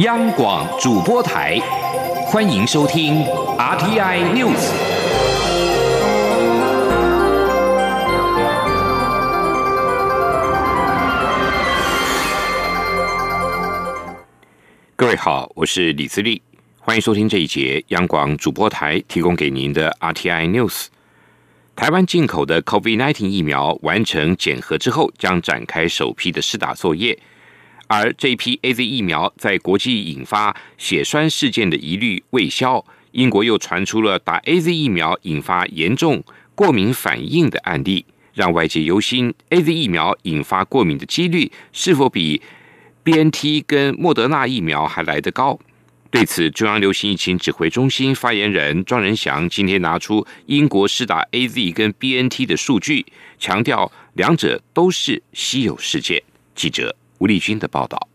央广主播台，欢迎收听 RTI News。各位好，我是李自立，欢迎收听这一节央广主播台提供给您的 RTI News。台湾进口的 COVID-19 疫苗完成检核之后，将展开首批的试打作业。而这批 A Z 疫苗在国际引发血栓事件的疑虑未消，英国又传出了打 A Z 疫苗引发严重过敏反应的案例，让外界忧心 A Z 疫苗引发过敏的几率是否比 B N T 跟莫德纳疫苗还来得高。对此，中央流行疫情指挥中心发言人庄仁祥今天拿出英国施打 A Z 跟 B N T 的数据，强调两者都是稀有事件。记者。吴立军的报道。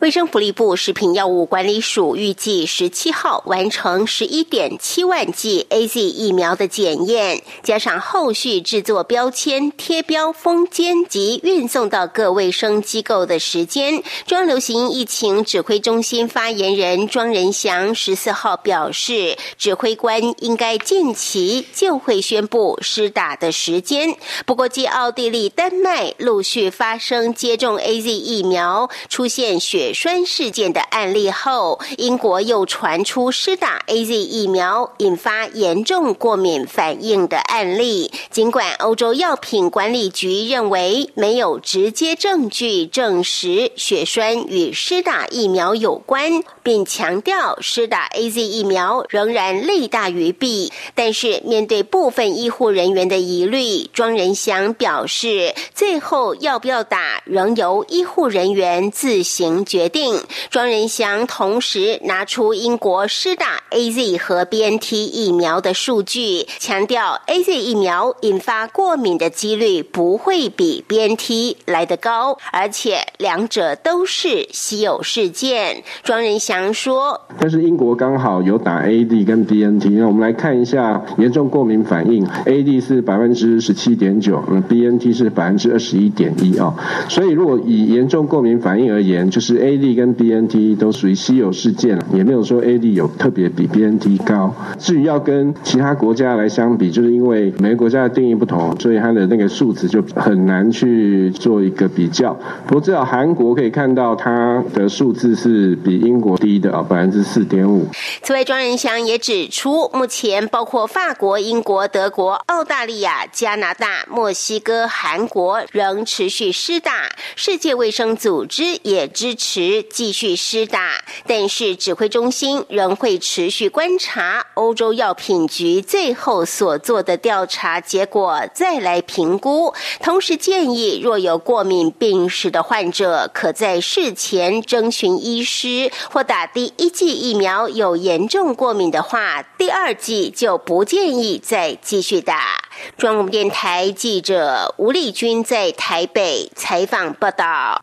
卫生福利部食品药物管理署预计十七号完成十一点七万剂 A Z 疫苗的检验，加上后续制作标签、贴标、封签及运送到各卫生机构的时间。中央流行疫情指挥中心发言人庄仁祥十四号表示，指挥官应该近期就会宣布施打的时间。不过，继奥地利、丹麦陆续发生接种 A Z 疫苗出现。血栓事件的案例后，英国又传出施打 A Z 疫苗引发严重过敏反应的案例。尽管欧洲药品管理局认为没有直接证据证实血栓与施打疫苗有关，并强调施打 A Z 疫苗仍然利大于弊，但是面对部分医护人员的疑虑，庄仁祥表示，最后要不要打，仍由医护人员自行。决定，庄仁祥同时拿出英国施打 A Z 和 B N T 疫苗的数据，强调 A Z 疫苗引发过敏的几率不会比 B N T 来得高，而且两者都是稀有事件。庄仁祥说：“但是英国刚好有打 A D 跟 B N T，那我们来看一下严重过敏反应，A D 是百分之十七点九，那，B N T 是百分之二十一点一啊。所以如果以严重过敏反应而言，就是 A D 跟 B N T 都属于稀有事件也没有说 A D 有特别比 B N T 高。至于要跟其他国家来相比，就是因为每个国家的定义不同，所以它的那个数值就很难去做一个比较。不过至少韩国可以看到它的数字是比英国低的啊，百分之四点五。此外，庄仁祥也指出，目前包括法国、英国、德国、澳大利亚、加拿大、墨西哥、韩国仍持续施打。世界卫生组织也支。持继续施打，但是指挥中心仍会持续观察欧洲药品局最后所做的调查结果，再来评估。同时建议，若有过敏病史的患者，可在事前征询医师，或打第一剂疫苗有严重过敏的话，第二剂就不建议再继续打。中央电台记者吴丽君在台北采访报道。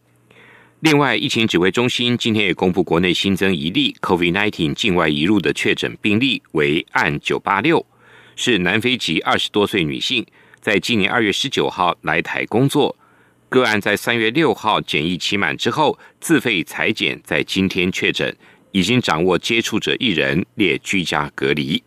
另外，疫情指挥中心今天也公布，国内新增一例 COVID-19 境外移入的确诊病例为案九八六，是南非籍二十多岁女性，在今年二月十九号来台工作。个案在三月六号检疫期满之后自费裁剪，在今天确诊，已经掌握接触者一人，列居家隔离。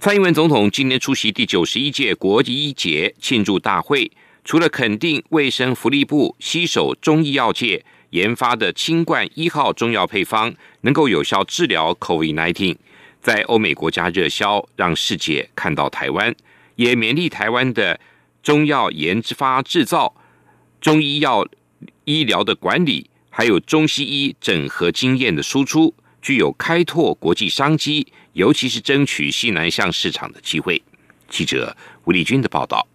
蔡英文总统今天出席第九十一届国际医节庆祝大会。除了肯定卫生福利部携手中医药界研发的清冠一号中药配方能够有效治疗 COVID-19，在欧美国家热销，让世界看到台湾，也勉励台湾的中药研发制造、中医药医疗的管理，还有中西医整合经验的输出，具有开拓国际商机，尤其是争取西南向市场的机会。记者吴立军的报道。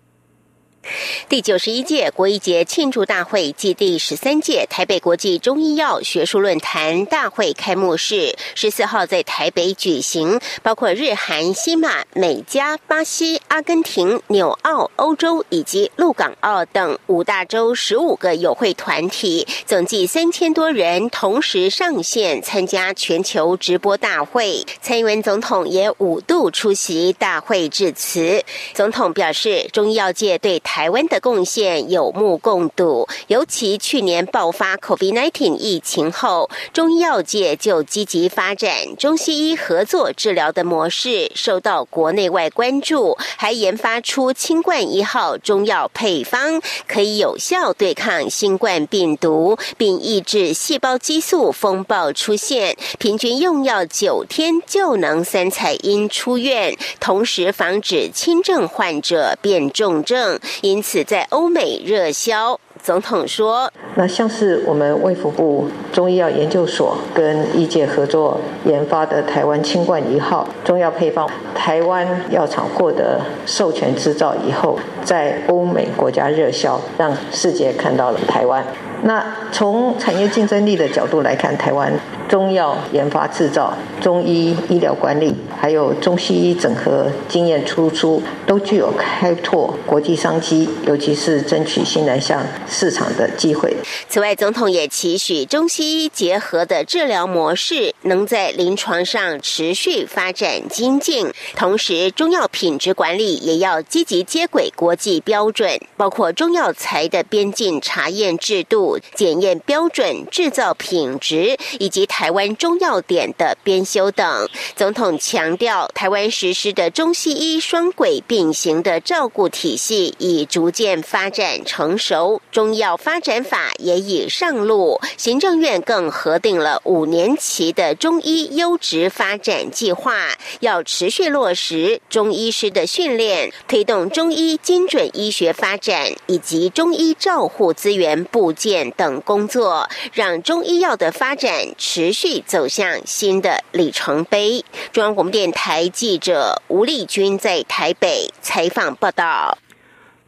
第九十一届国医节庆祝大会暨第十三届台北国际中医药学术论坛大会开幕式十四号在台北举行，包括日韩、西马、美加、巴西、阿根廷、纽澳、欧洲以及陆港澳等五大洲十五个友会团体，总计三千多人同时上线参加全球直播大会。蔡英文总统也五度出席大会致辞。总统表示，中医药界对台台湾的贡献有目共睹。尤其去年爆发 COVID-19 疫情后，中医药界就积极发展中西医合作治疗的模式，受到国内外关注，还研发出清冠一号中药配方，可以有效对抗新冠病毒，并抑制细胞激素风暴出现。平均用药九天就能三彩阴出院，同时防止轻症患者变重症，因此在欧美热销。总统说：“那像是我们卫福部中医药研究所跟医界合作研发的台湾清冠一号中药配方，台湾药厂获得授权制造以后，在欧美国家热销，让世界看到了台湾。”那从产业竞争力的角度来看，台湾中药研发制造、中医医疗管理，还有中西医整合经验输出，都具有开拓国际商机，尤其是争取新南向市场的机会。此外，总统也期许中西医结合的治疗模式能在临床上持续发展精进，同时中药品质管理也要积极接轨国际标准，包括中药材的边境查验制度。检验标准、制造品质以及台湾中药典的编修等，总统强调，台湾实施的中西医双轨并行的照顾体系已逐渐发展成熟，中药发展法也已上路。行政院更核定了五年期的中医优质发展计划，要持续落实中医师的训练，推动中医精准医学发展以及中医照护资源部件。等工作，让中医药的发展持续走向新的里程碑。中央广播电台记者吴丽君在台北采访报道。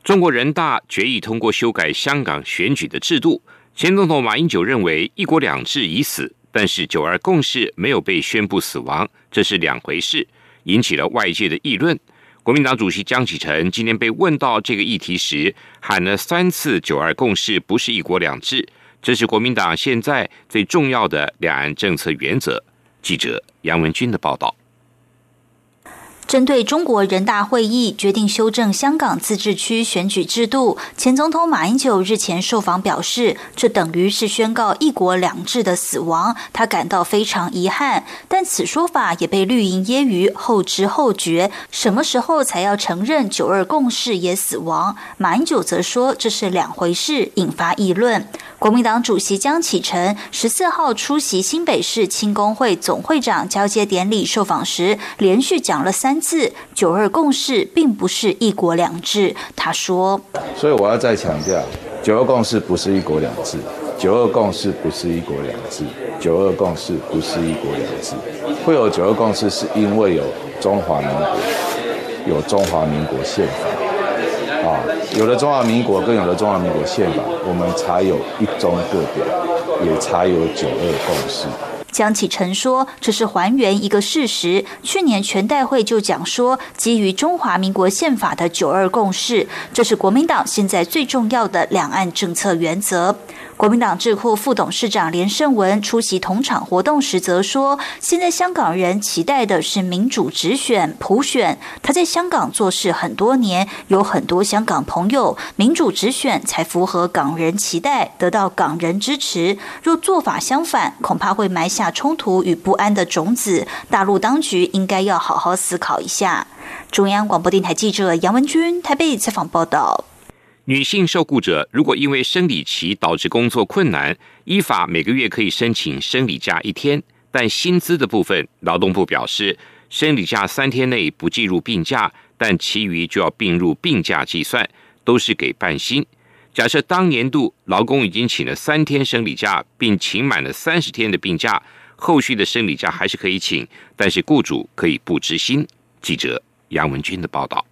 中国人大决议通过修改香港选举的制度。前总统马英九认为“一国两制”已死，但是“九二共识”没有被宣布死亡，这是两回事，引起了外界的议论。国民党主席江启臣今天被问到这个议题时，喊了三次“九二共识”不是“一国两制”，这是国民党现在最重要的两岸政策原则。记者杨文军的报道。针对中国人大会议决定修正香港自治区选举制度，前总统马英九日前受访表示，这等于是宣告“一国两制”的死亡，他感到非常遗憾。但此说法也被绿营揶揄后知后觉，什么时候才要承认“九二共识”也死亡？马英九则说这是两回事，引发议论。国民党主席江启臣十四号出席新北市青工会总会长交接典礼受访时，连续讲了三。次“九二共识”并不是一国两制，他说。所以我要再强调，“九二共识”不是一国两制，“九二共识”不是一国两制，“九二共识”不是一国两制。会有“九二共识”是因为有中华民国，有中华民国宪法啊，有了中华民国更有了中华民国宪法，我们才有一中各表，也才有“九二共识”。江启臣说：“这是还原一个事实。去年全代会就讲说，基于中华民国宪法的九二共识，这是国民党现在最重要的两岸政策原则。”国民党智库副董事长连胜文出席同场活动时则说：“现在香港人期待的是民主直选、普选。他在香港做事很多年，有很多香港朋友。民主直选才符合港人期待，得到港人支持。若做法相反，恐怕会埋下冲突与不安的种子。大陆当局应该要好好思考一下。”中央广播电台记者杨文君台北采访报道。女性受雇者如果因为生理期导致工作困难，依法每个月可以申请生理假一天，但薪资的部分，劳动部表示，生理假三天内不计入病假，但其余就要并入病假计算，都是给半薪。假设当年度劳工已经请了三天生理假，并请满了三十天的病假，后续的生理假还是可以请，但是雇主可以不知薪。记者杨文军的报道。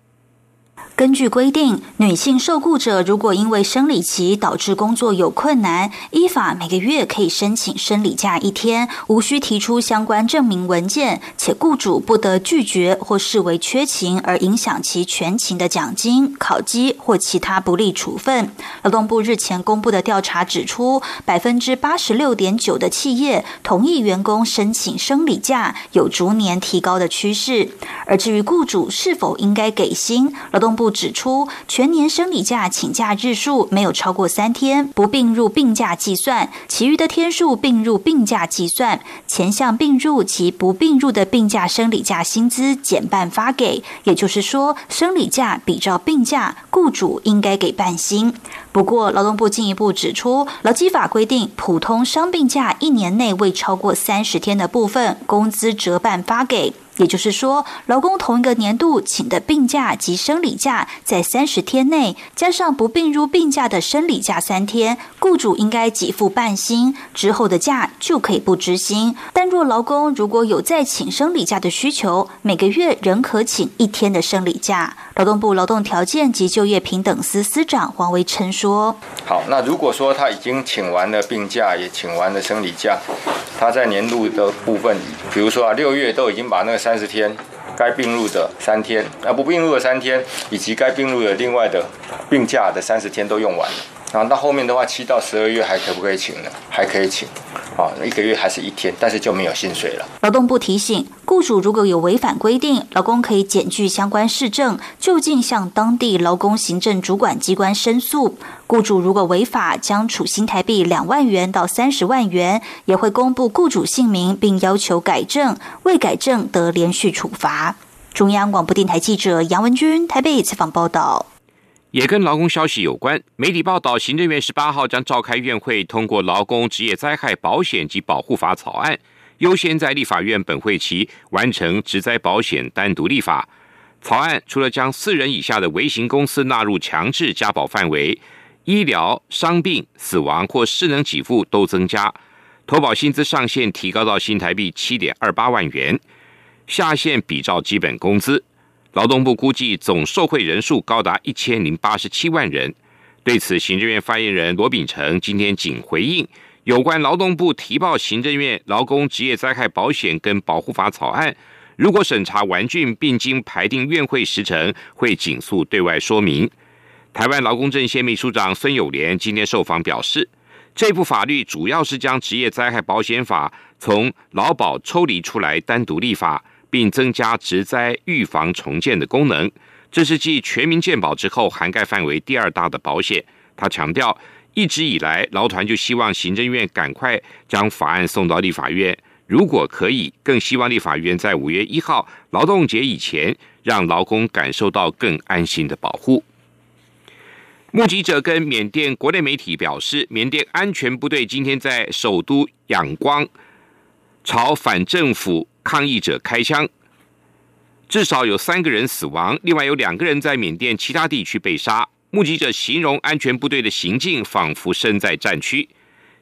根据规定，女性受雇者如果因为生理期导致工作有困难，依法每个月可以申请生理假一天，无需提出相关证明文件，且雇主不得拒绝或视为缺勤而影响其全勤的奖金、考绩或其他不利处分。劳动部日前公布的调查指出，百分之八十六点九的企业同意员工申请生理假，有逐年提高的趋势。而至于雇主是否应该给薪，劳动部。部指出，全年生理假请假日数没有超过三天，不并入病假计算；其余的天数并入病假计算。前项并入及不并入的病假生理假薪资减半发给，也就是说，生理假比照病假，雇主应该给半薪。不过，劳动部进一步指出，劳基法规定，普通伤病假一年内未超过三十天的部分，工资折半发给。也就是说，劳工同一个年度请的病假及生理假在三十天内，加上不并入病假的生理假三天，雇主应该给付半薪，之后的假就可以不执行。但若劳工如果有再请生理假的需求，每个月仍可请一天的生理假。劳动部劳动条件及就业平等司司长黄维琛说：“好，那如果说他已经请完了病假，也请完了生理假，他在年度的部分，比如说啊，六月都已经把那个。”三十天，该并入的三天，那不并入的三天，以及该并入的另外的病假的三十天都用完了。然后到后面的话，七到十二月还可不可以请呢？还可以请，啊，一个月还是一天，但是就没有薪水了。劳动部提醒，雇主如果有违反规定，劳工可以检具相关市政，就近向当地劳工行政主管机关申诉。雇主如果违法，将处新台币两万元到三十万元，也会公布雇主姓名，并要求改正，未改正得连续处罚。中央广播电台记者杨文君台北采访报道。也跟劳工消息有关。媒体报道，行政院十八号将召开院会，通过劳工职业灾害保险及保护法草案，优先在立法院本会期完成职灾保险单独立法。草案除了将四人以下的微型公司纳入强制加保范围，医疗、伤病、死亡或失能给付都增加，投保薪资上限提高到新台币七点二八万元，下限比照基本工资。劳动部估计总受惠人数高达一千零八十七万人。对此，行政院发言人罗秉成今天仅回应有关劳动部提报行政院劳工职业灾害保险跟保护法草案，如果审查完竣并经排定院会时程，会紧速对外说明。台湾劳工阵线秘书长孙友莲今天受访表示，这部法律主要是将职业灾害保险法从劳保抽离出来，单独立法。并增加植灾预防重建的功能，这是继全民健保之后涵盖范围第二大的保险。他强调，一直以来劳团就希望行政院赶快将法案送到立法院，如果可以，更希望立法院在五月一号劳动节以前，让劳工感受到更安心的保护。目击者跟缅甸国内媒体表示，缅甸安全部队今天在首都仰光朝反政府。抗议者开枪，至少有三个人死亡，另外有两个人在缅甸其他地区被杀。目击者形容安全部队的行径仿佛身在战区。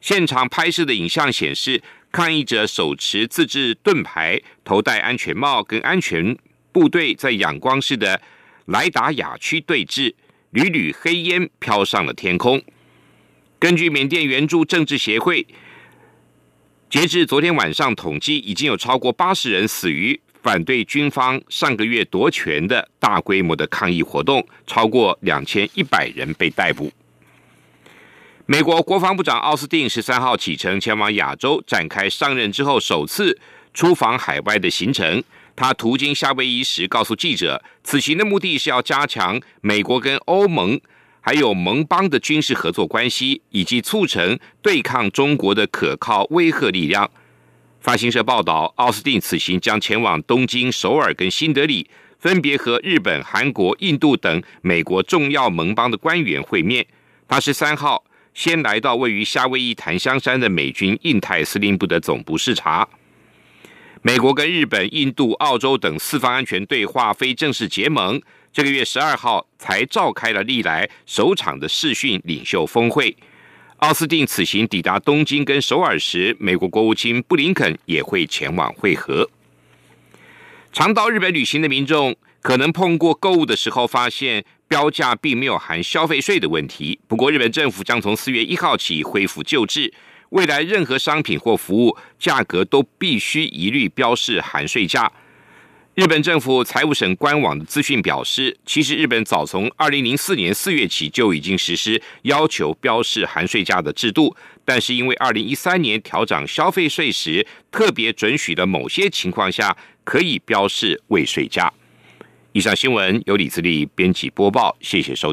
现场拍摄的影像显示，抗议者手持自制盾牌，头戴安全帽，跟安全部队在仰光市的莱达雅区对峙，缕缕黑烟飘上了天空。根据缅甸援助政治协会。截至昨天晚上统计，已经有超过八十人死于反对军方上个月夺权的大规模的抗议活动，超过两千一百人被逮捕。美国国防部长奥斯汀十三号启程前往亚洲，展开上任之后首次出访海外的行程。他途经夏威夷时，告诉记者，此行的目的是要加强美国跟欧盟。还有盟邦的军事合作关系，以及促成对抗中国的可靠威慑力量。法新社报道，奥斯汀此行将前往东京、首尔跟新德里，分别和日本、韩国、印度等美国重要盟邦的官员会面。他是三号先来到位于夏威夷檀香山的美军印太司令部的总部视察。美国跟日本、印度、澳洲等四方安全对话非正式结盟。这个月十二号才召开了历来首场的视讯领袖峰会。奥斯汀此行抵达东京跟首尔时，美国国务卿布林肯也会前往会合。常到日本旅行的民众可能碰过购物的时候，发现标价并没有含消费税的问题。不过，日本政府将从四月一号起恢复旧制，未来任何商品或服务价格都必须一律标示含税价。日本政府财务省官网的资讯表示，其实日本早从二零零四年四月起就已经实施要求标示含税价的制度，但是因为二零一三年调整消费税时，特别准许的某些情况下可以标示未税价。以上新闻由李自力编辑播报，谢谢收听。